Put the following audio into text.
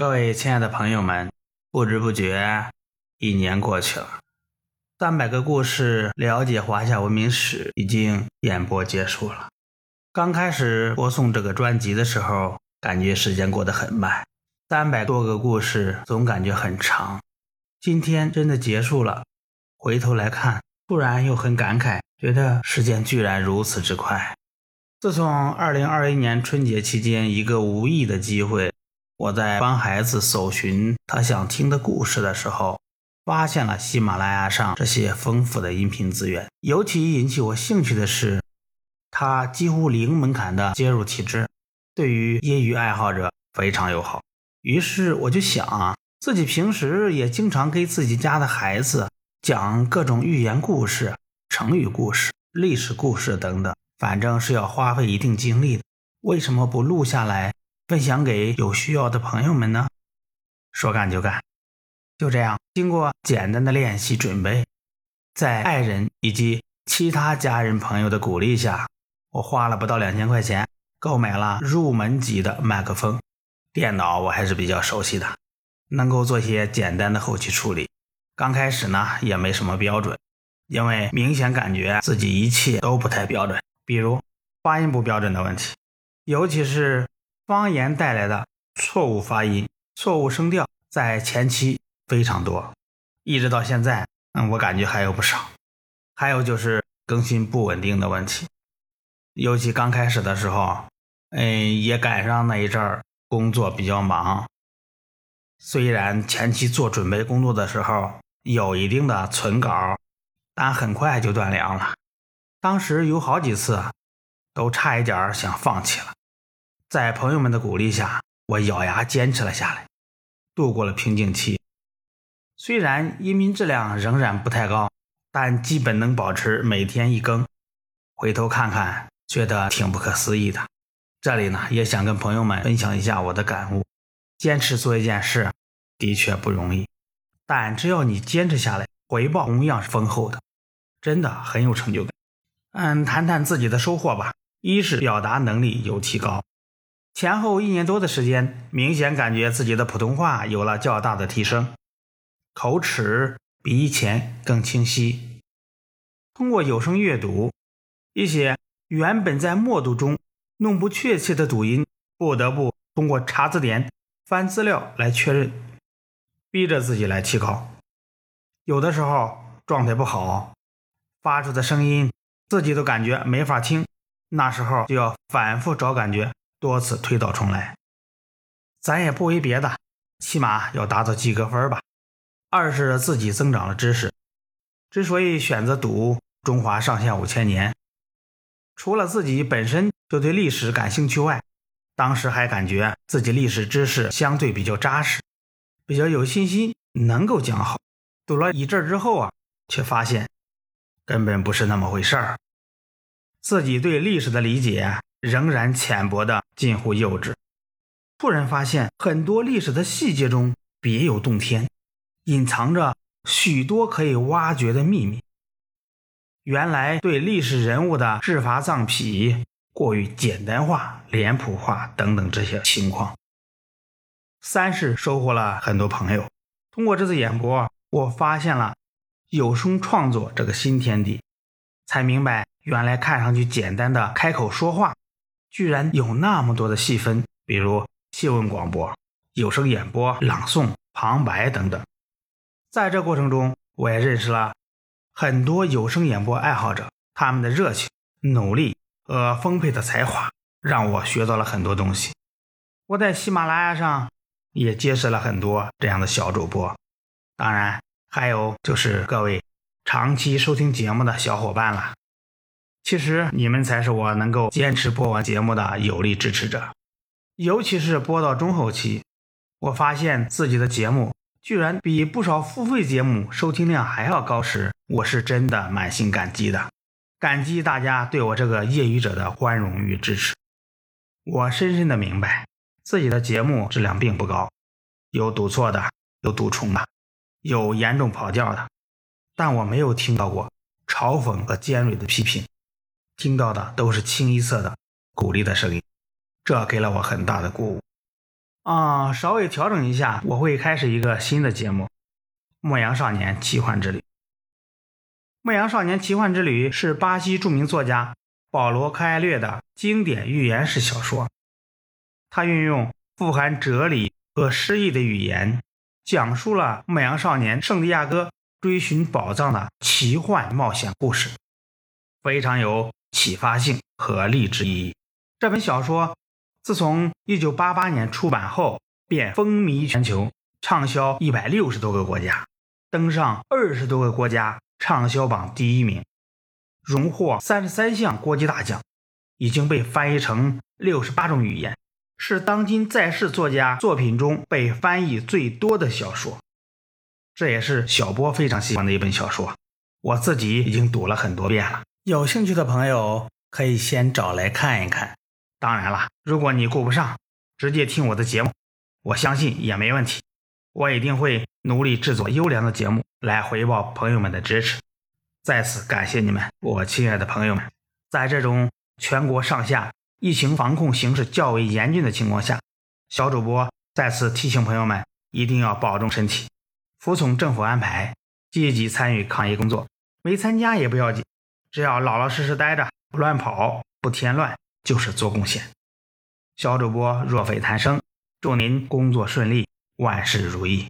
各位亲爱的朋友们，不知不觉一年过去了，三百个故事了解华夏文明史已经演播结束了。刚开始播送这个专辑的时候，感觉时间过得很慢，三百多个故事总感觉很长。今天真的结束了，回头来看，突然又很感慨，觉得时间居然如此之快。自从二零二一年春节期间一个无意的机会。我在帮孩子搜寻他想听的故事的时候，发现了喜马拉雅上这些丰富的音频资源。尤其引起我兴趣的是，它几乎零门槛的接入体制，对于业余爱好者非常友好。于是我就想啊，自己平时也经常给自己家的孩子讲各种寓言故事、成语故事、历史故事等等，反正是要花费一定精力的，为什么不录下来？分享给有需要的朋友们呢。说干就干，就这样，经过简单的练习准备，在爱人以及其他家人朋友的鼓励下，我花了不到两千块钱购买了入门级的麦克风。电脑我还是比较熟悉的，能够做些简单的后期处理。刚开始呢，也没什么标准，因为明显感觉自己一切都不太标准，比如发音不标准的问题，尤其是。方言带来的错误发音、错误声调，在前期非常多，一直到现在，嗯，我感觉还有不少。还有就是更新不稳定的问题，尤其刚开始的时候，嗯，也赶上那一阵儿工作比较忙。虽然前期做准备工作的时候有一定的存稿，但很快就断粮了。当时有好几次都差一点想放弃了。在朋友们的鼓励下，我咬牙坚持了下来，度过了瓶颈期。虽然音频质量仍然不太高，但基本能保持每天一更。回头看看，觉得挺不可思议的。这里呢，也想跟朋友们分享一下我的感悟：坚持做一件事的确不容易，但只要你坚持下来，回报同样是丰厚的，真的很有成就感。嗯，谈谈自己的收获吧。一是表达能力有提高。前后一年多的时间，明显感觉自己的普通话有了较大的提升，口齿比以前更清晰。通过有声阅读，一些原本在默读中弄不确切的读音，不得不通过查字典、翻资料来确认，逼着自己来提高。有的时候状态不好，发出的声音自己都感觉没法听，那时候就要反复找感觉。多次推倒重来，咱也不为别的，起码要达到及格分吧。二是自己增长了知识。之所以选择读《中华上下五千年》，除了自己本身就对历史感兴趣外，当时还感觉自己历史知识相对比较扎实，比较有信心能够讲好。读了一阵之后啊，却发现根本不是那么回事儿，自己对历史的理解。仍然浅薄的近乎幼稚。突然发现，很多历史的细节中别有洞天，隐藏着许多可以挖掘的秘密。原来对历史人物的制伐藏癖过于简单化、脸谱化等等这些情况。三是收获了很多朋友。通过这次演播，我发现了有声创作这个新天地，才明白原来看上去简单的开口说话。居然有那么多的细分，比如新闻广播、有声演播、朗诵、旁白等等。在这过程中，我也认识了很多有声演播爱好者，他们的热情、努力和丰沛的才华，让我学到了很多东西。我在喜马拉雅上也结识了很多这样的小主播，当然还有就是各位长期收听节目的小伙伴了。其实你们才是我能够坚持播完节目的有力支持者，尤其是播到中后期，我发现自己的节目居然比不少付费节目收听量还要高时，我是真的满心感激的，感激大家对我这个业余者的宽容与支持。我深深的明白，自己的节目质量并不高，有读错的，有读重的，有严重跑调的，但我没有听到过嘲讽和尖锐的批评。听到的都是清一色的鼓励的声音，这给了我很大的鼓舞。啊，稍微调整一下，我会开始一个新的节目《牧羊少年奇幻之旅》。《牧羊少年奇幻之旅》是巴西著名作家保罗·科埃略的经典寓言式小说，他运用富含哲理和诗意的语言，讲述了牧羊少年圣地亚哥追寻宝藏的奇幻冒险故事，非常有启发性和励志意义。这本小说。自从1988年出版后，便风靡全球，畅销160多个国家，登上20多个国家畅销榜第一名，荣获33项国际大奖，已经被翻译成68种语言，是当今在世作家作品中被翻译最多的小说。这也是小波非常喜欢的一本小说，我自己已经读了很多遍了。有兴趣的朋友可以先找来看一看。当然了，如果你顾不上，直接听我的节目，我相信也没问题。我一定会努力制作优良的节目来回报朋友们的支持。再次感谢你们，我亲爱的朋友们。在这种全国上下疫情防控形势较为严峻的情况下，小主播再次提醒朋友们一定要保重身体，服从政府安排，积极参与抗疫工作。没参加也不要紧，只要老老实实待着，不乱跑，不添乱。就是做贡献，小主播若非谈生，祝您工作顺利，万事如意。